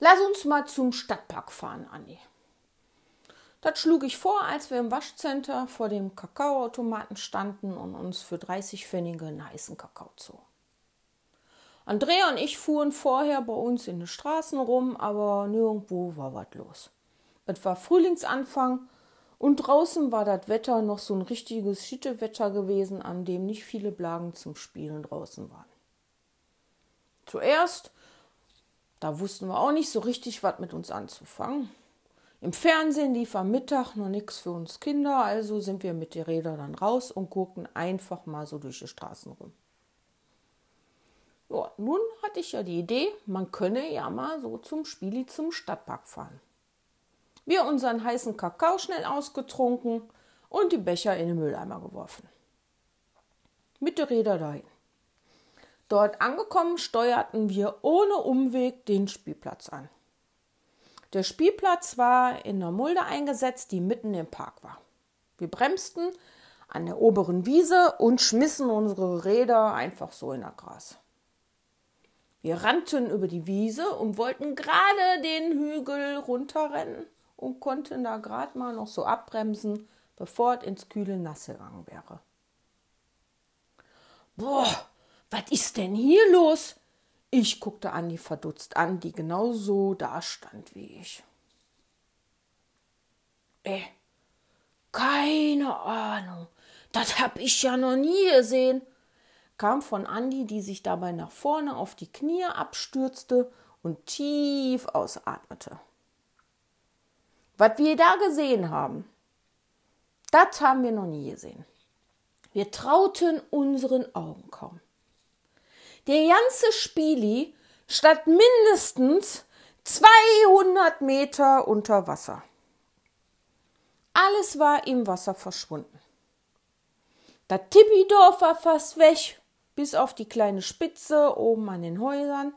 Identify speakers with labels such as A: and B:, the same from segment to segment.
A: Lass uns mal zum Stadtpark fahren, Andi. Das schlug ich vor, als wir im Waschcenter vor dem Kakaoautomaten standen und uns für 30 Pfennige einen heißen Kakao zogen. Andrea und ich fuhren vorher bei uns in den Straßen rum, aber nirgendwo war was los. Es war Frühlingsanfang und draußen war das Wetter noch so ein richtiges Schittewetter gewesen, an dem nicht viele Blagen zum Spielen draußen waren. Zuerst, da wussten wir auch nicht so richtig, was mit uns anzufangen. Im Fernsehen lief am Mittag noch nichts für uns Kinder, also sind wir mit den Rädern dann raus und guckten einfach mal so durch die Straßen rum. Ja, nun hatte ich ja die Idee, man könne ja mal so zum Spieli zum Stadtpark fahren. Wir unseren heißen Kakao schnell ausgetrunken und die Becher in den Mülleimer geworfen. Mit den Rädern dahin. Dort angekommen steuerten wir ohne Umweg den Spielplatz an. Der Spielplatz war in einer Mulde eingesetzt, die mitten im Park war. Wir bremsten an der oberen Wiese und schmissen unsere Räder einfach so in das Gras. Wir rannten über die Wiese und wollten gerade den Hügel runterrennen und konnten da gerade mal noch so abbremsen, bevor es ins kühle Nass gegangen wäre. Boah, was ist denn hier los? Ich guckte Andi verdutzt an, die genauso da stand wie ich. Äh, keine Ahnung. Das hab ich ja noch nie gesehen kam von Andi, die sich dabei nach vorne auf die Knie abstürzte und tief ausatmete. Was wir da gesehen haben, das haben wir noch nie gesehen. Wir trauten unseren Augen kaum. Der ganze Spieli stand mindestens 200 Meter unter Wasser. Alles war im Wasser verschwunden. Das Tippidorf war fast weg bis auf die kleine Spitze oben an den Häusern.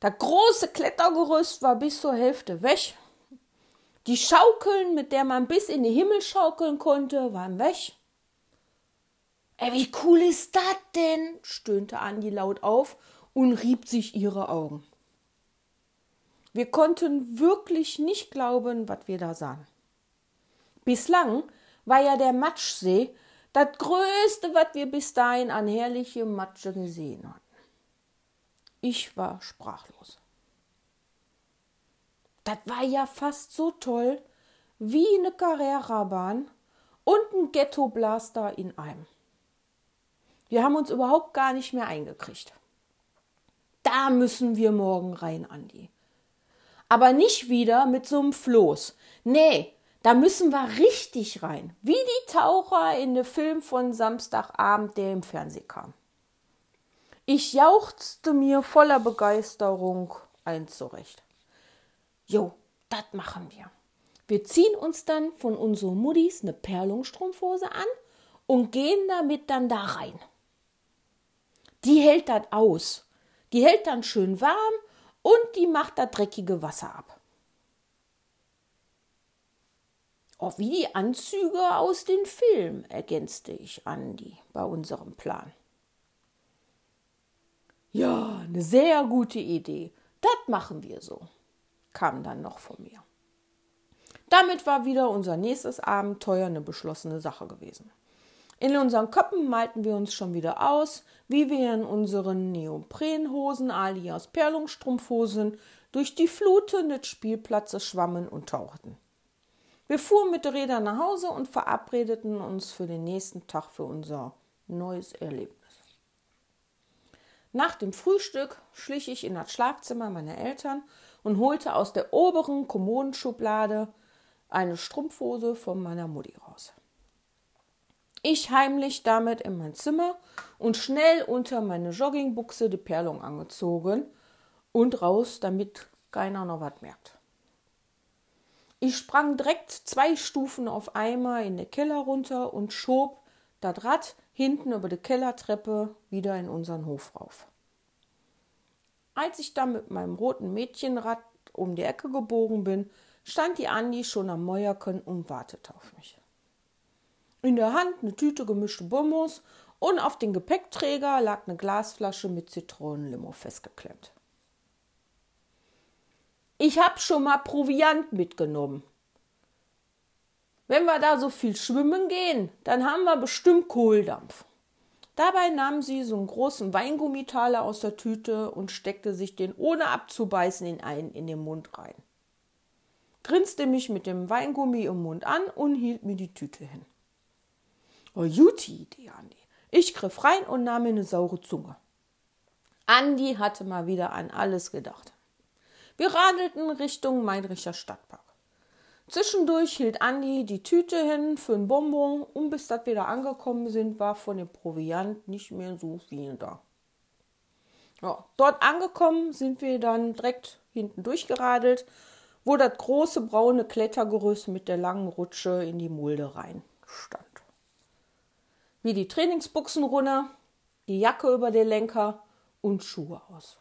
A: Das große Klettergerüst war bis zur Hälfte weg. Die Schaukeln, mit der man bis in den Himmel schaukeln konnte, waren weg. Ey, wie cool ist das denn? stöhnte Andi laut auf und rieb sich ihre Augen. Wir konnten wirklich nicht glauben, was wir da sahen. Bislang war ja der Matschsee das Größte, was wir bis dahin an herliche Matsche gesehen hatten. Ich war sprachlos. Das war ja fast so toll wie eine Carrera-Bahn und ein Ghetto-Blaster in einem. Wir haben uns überhaupt gar nicht mehr eingekriegt. Da müssen wir morgen rein, Andi. Aber nicht wieder mit so einem Floß. Nee, da müssen wir richtig rein, wie die Taucher in dem Film von Samstagabend, der im Fernsehen kam. Ich jauchzte mir voller Begeisterung eins zurecht. Jo, das machen wir. Wir ziehen uns dann von unseren Muddis eine Perlungstrumpfhose an und gehen damit dann da rein. Die hält das aus. Die hält dann schön warm und die macht das dreckige Wasser ab. Oh, wie die Anzüge aus den Filmen, ergänzte ich Andi bei unserem Plan. Ja, eine sehr gute Idee. Das machen wir so, kam dann noch von mir. Damit war wieder unser nächstes Abenteuer eine beschlossene Sache gewesen. In unseren Köpfen malten wir uns schon wieder aus, wie wir in unseren Neoprenhosen alias Perlungsstrumpfhosen durch die Fluten des Spielplatzes schwammen und tauchten. Wir fuhren mit Rädern nach Hause und verabredeten uns für den nächsten Tag für unser neues Erlebnis. Nach dem Frühstück schlich ich in das Schlafzimmer meiner Eltern und holte aus der oberen Kommodenschublade eine Strumpfhose von meiner Mutti raus. Ich heimlich damit in mein Zimmer und schnell unter meine Joggingbuchse die Perlung angezogen und raus, damit keiner noch was merkt. Ich sprang direkt zwei Stufen auf einmal in den Keller runter und schob das Rad hinten über die Kellertreppe wieder in unseren Hof rauf. Als ich dann mit meinem roten Mädchenrad um die Ecke gebogen bin, stand die Andi schon am Mäuerken und wartete auf mich. In der Hand eine Tüte gemischte Bonbons und auf dem Gepäckträger lag eine Glasflasche mit Zitronenlimo festgeklemmt. Ich hab schon mal Proviant mitgenommen. Wenn wir da so viel schwimmen gehen, dann haben wir bestimmt Kohldampf. Dabei nahm sie so einen großen Weingummitaler aus der Tüte und steckte sich den ohne abzubeißen in einen in den Mund rein. Grinste mich mit dem Weingummi im Mund an und hielt mir die Tüte hin. Oh, gute Idee, Andi. Ich griff rein und nahm mir eine saure Zunge. Andi hatte mal wieder an alles gedacht. Wir radelten Richtung Meinricher Stadtpark. Zwischendurch hielt Andi die Tüte hin für ein Bonbon und bis das wieder angekommen sind, war von dem Proviant nicht mehr so viel da. Ja, dort angekommen sind wir dann direkt hinten durchgeradelt, wo das große braune Klettergerüst mit der langen Rutsche in die Mulde rein stand. Wie die Trainingsbuchsen runter, die Jacke über den Lenker und Schuhe aus.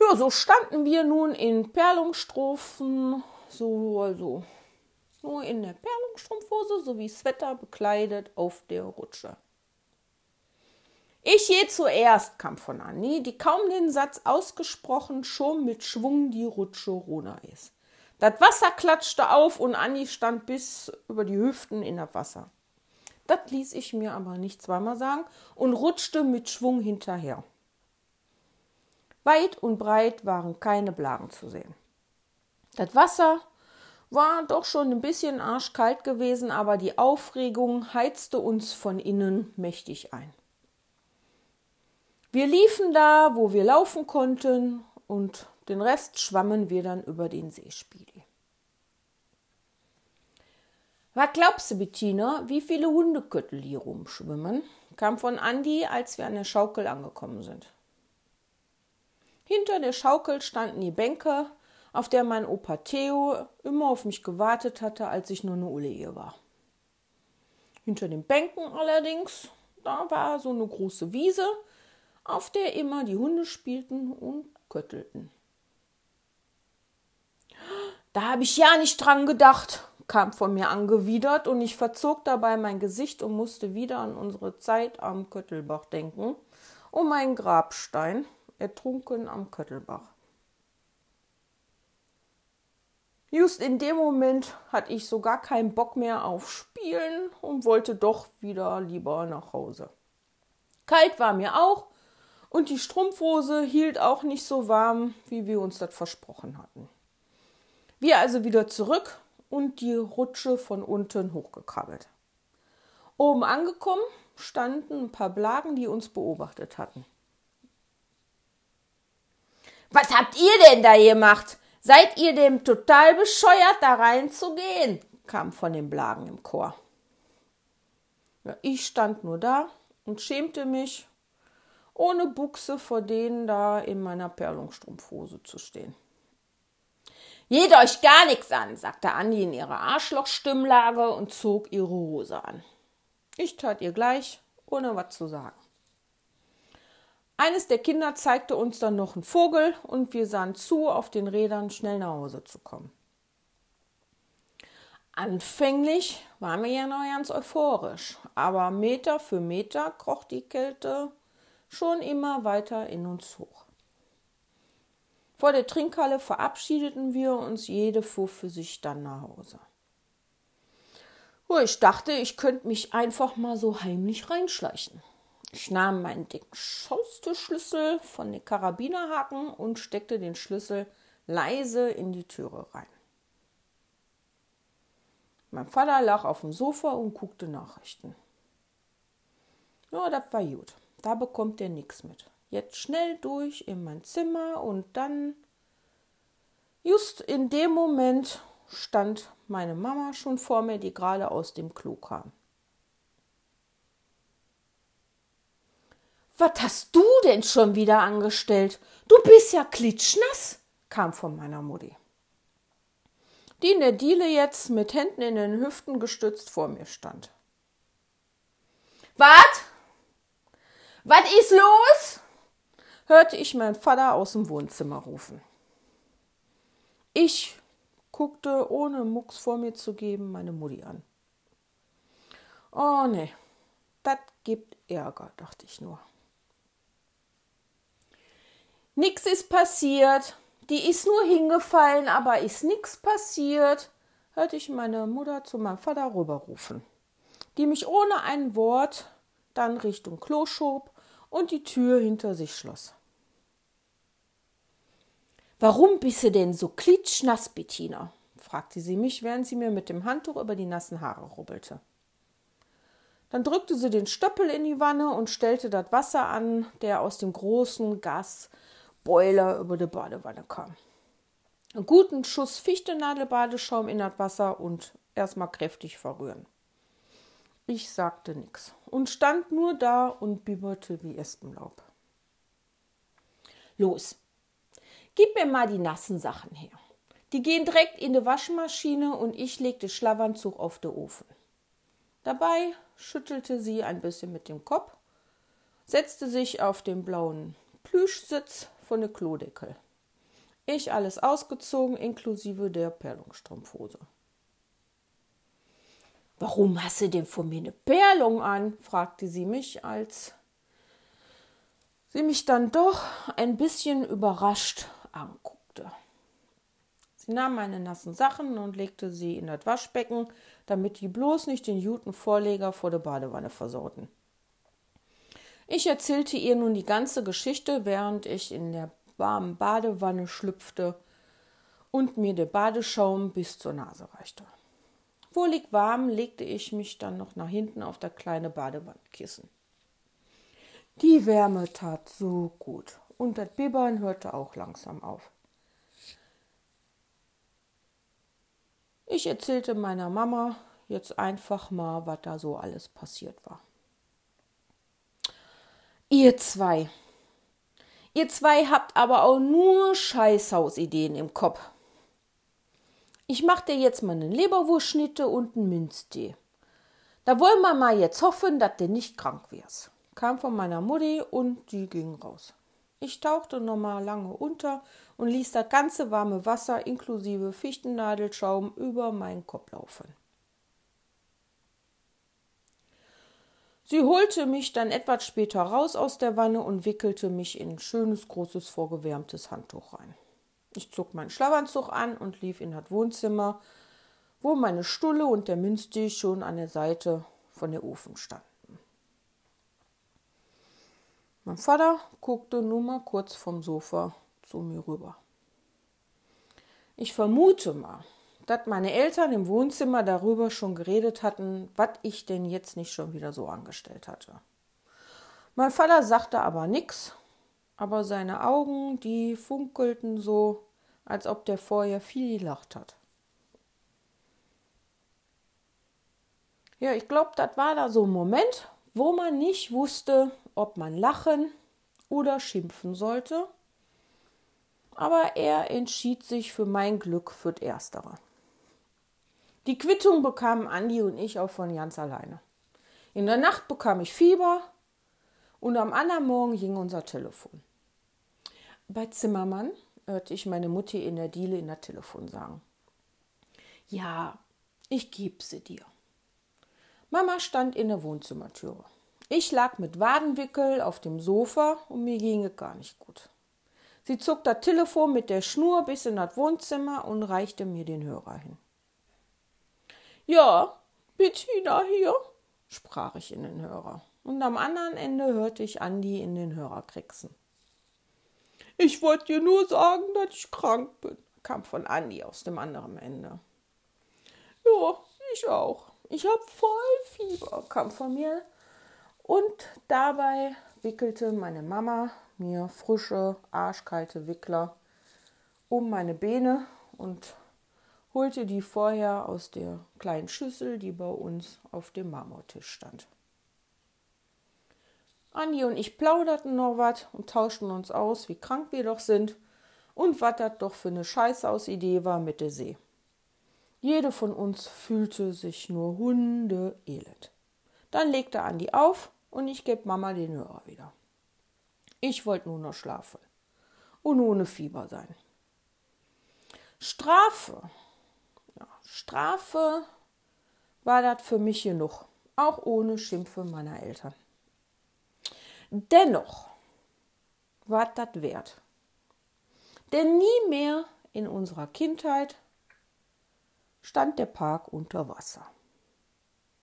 A: Ja, so standen wir nun in Perlungsstrophen so, also nur in der Perlenstrumpfhose sowie Sweater bekleidet auf der Rutsche. Ich je zuerst, kam von Annie, die kaum den Satz ausgesprochen schon mit Schwung die Rutsche runter ist. Das Wasser klatschte auf und Annie stand bis über die Hüften in das Wasser. Das ließ ich mir aber nicht zweimal sagen und rutschte mit Schwung hinterher. Weit und breit waren keine Blagen zu sehen. Das Wasser war doch schon ein bisschen arschkalt gewesen, aber die Aufregung heizte uns von innen mächtig ein. Wir liefen da, wo wir laufen konnten, und den Rest schwammen wir dann über den Seespiegel. Was glaubst du, Bettina, wie viele Hundeköttel hier rumschwimmen? kam von Andi, als wir an der Schaukel angekommen sind. Hinter der Schaukel standen die Bänke, auf der mein Opa Theo immer auf mich gewartet hatte, als ich nur eine Ulle war. Hinter den Bänken allerdings, da war so eine große Wiese, auf der immer die Hunde spielten und köttelten. Da habe ich ja nicht dran gedacht, kam von mir angewidert und ich verzog dabei mein Gesicht und musste wieder an unsere Zeit am Köttelbach denken, um meinen Grabstein, ertrunken am Köttelbach. Just in dem Moment hatte ich so gar keinen Bock mehr auf Spielen und wollte doch wieder lieber nach Hause. Kalt war mir auch und die Strumpfhose hielt auch nicht so warm, wie wir uns das versprochen hatten. Wir also wieder zurück und die Rutsche von unten hochgekrabbelt. Oben angekommen standen ein paar Blagen, die uns beobachtet hatten. Was habt ihr denn da gemacht? Seid ihr dem total bescheuert, da reinzugehen? kam von den Blagen im Chor. Ja, ich stand nur da und schämte mich, ohne Buchse vor denen da in meiner Perlungsstrumpfhose zu stehen. Geht euch gar nichts an, sagte Andi in ihrer Arschlochstimmlage und zog ihre Hose an. Ich tat ihr gleich, ohne was zu sagen. Eines der Kinder zeigte uns dann noch einen Vogel und wir sahen zu, auf den Rädern schnell nach Hause zu kommen. Anfänglich waren wir ja noch ganz euphorisch, aber Meter für Meter kroch die Kälte schon immer weiter in uns hoch. Vor der Trinkhalle verabschiedeten wir uns, jede fuhr für sich dann nach Hause. Oh, ich dachte, ich könnte mich einfach mal so heimlich reinschleichen. Ich nahm meinen dicken Schaustürschlüssel von den Karabinerhaken und steckte den Schlüssel leise in die Türe rein. Mein Vater lag auf dem Sofa und guckte Nachrichten. Ja, das war gut. Da bekommt er nichts mit. Jetzt schnell durch in mein Zimmer und dann. Just in dem Moment stand meine Mama schon vor mir, die gerade aus dem Klo kam. Was hast du denn schon wieder angestellt? Du bist ja klitschnass, kam von meiner Mutti. Die in der Diele jetzt mit Händen in den Hüften gestützt vor mir stand. Was? Was ist los? Hörte ich meinen Vater aus dem Wohnzimmer rufen. Ich guckte, ohne Mucks vor mir zu geben, meine Mutti an. Oh ne, das gibt Ärger, dachte ich nur. Nix ist passiert. die ist nur hingefallen, aber ist nichts passiert, hörte ich meine Mutter zu meinem Vater rüberrufen, die mich ohne ein Wort dann Richtung Klo schob und die Tür hinter sich schloss. Warum bist du denn so klitschnass, Bettina? fragte sie mich, während sie mir mit dem Handtuch über die nassen Haare rubbelte. Dann drückte sie den Stöppel in die Wanne und stellte das Wasser an, der aus dem großen Gasboiler über die Badewanne kam. Einen guten Schuss Fichtenadelbadeschaum in das Wasser und erstmal kräftig verrühren. Ich sagte nichts und stand nur da und bibberte wie Espenlaub. Los, gib mir mal die nassen Sachen her. Die gehen direkt in die Waschmaschine und ich legte Schlafanzug auf den Ofen. Dabei schüttelte sie ein bisschen mit dem Kopf, setzte sich auf den blauen Plüschsitz von der Klodeckel. Ich alles ausgezogen, inklusive der Perlungsstrumpfhose. Warum hast du denn von mir eine Perlung an? fragte sie mich, als sie mich dann doch ein bisschen überrascht anguckte. Sie nahm meine nassen Sachen und legte sie in das Waschbecken, damit die bloß nicht den guten Vorleger vor der Badewanne versorten. Ich erzählte ihr nun die ganze Geschichte, während ich in der warmen Badewanne schlüpfte und mir der Badeschaum bis zur Nase reichte. Wohlig warm legte ich mich dann noch nach hinten auf das kleine Badewandkissen. Die Wärme tat so gut und das Bibbern hörte auch langsam auf. Ich erzählte meiner Mama jetzt einfach mal, was da so alles passiert war. Ihr zwei. Ihr zwei habt aber auch nur Scheißhausideen im Kopf. Ich mach dir jetzt mal einen Leberwurstschnitte und einen Minztee. Da wollen wir mal jetzt hoffen, dass du nicht krank wirst. Kam von meiner Mutti und die ging raus. Ich tauchte nochmal lange unter und ließ das ganze warme Wasser inklusive Fichtennadelschaum über meinen Kopf laufen. Sie holte mich dann etwas später raus aus der Wanne und wickelte mich in ein schönes, großes, vorgewärmtes Handtuch rein. Ich zog meinen Schlafanzug an und lief in das Wohnzimmer, wo meine Stulle und der Münztee schon an der Seite von der Ofen standen. Mein Vater guckte nur mal kurz vom Sofa zu mir rüber. Ich vermute mal, dass meine Eltern im Wohnzimmer darüber schon geredet hatten, was ich denn jetzt nicht schon wieder so angestellt hatte. Mein Vater sagte aber nichts, aber seine Augen, die funkelten so, als ob der vorher viel gelacht hat. Ja, ich glaube, das war da so ein Moment, wo man nicht wusste, ob man lachen oder schimpfen sollte. Aber er entschied sich für mein Glück für das Erstere. Die Quittung bekamen Andi und ich auch von ganz alleine. In der Nacht bekam ich Fieber und am anderen Morgen ging unser Telefon. Bei Zimmermann hörte ich meine Mutti in der Diele in der Telefon sagen. Ja, ich geb sie dir. Mama stand in der Wohnzimmertüre. Ich lag mit Wadenwickel auf dem Sofa und mir ging es gar nicht gut. Sie zog das Telefon mit der Schnur bis in das Wohnzimmer und reichte mir den Hörer hin. Ja, Bettina hier, sprach ich in den Hörer. Und am anderen Ende hörte ich Andi in den Hörer kriegsen. Ich wollte dir nur sagen, dass ich krank bin, kam von Andi aus dem anderen Ende. Ja, ich auch. Ich hab voll Fieber, kam von mir und dabei wickelte meine Mama mir frische, arschkalte Wickler um meine Beine und holte die vorher aus der kleinen Schüssel, die bei uns auf dem Marmortisch stand. Andi und ich plauderten noch was und tauschten uns aus, wie krank wir doch sind und was das doch für eine Scheißausidee war mit der See. Jede von uns fühlte sich nur hundeelend. Dann legte Andi auf und ich gebe Mama den Hörer wieder. Ich wollte nur noch schlafen und ohne Fieber sein. Strafe. Ja, Strafe war das für mich genug, auch ohne Schimpfe meiner Eltern. Dennoch war das wert. Denn nie mehr in unserer Kindheit stand der Park unter Wasser.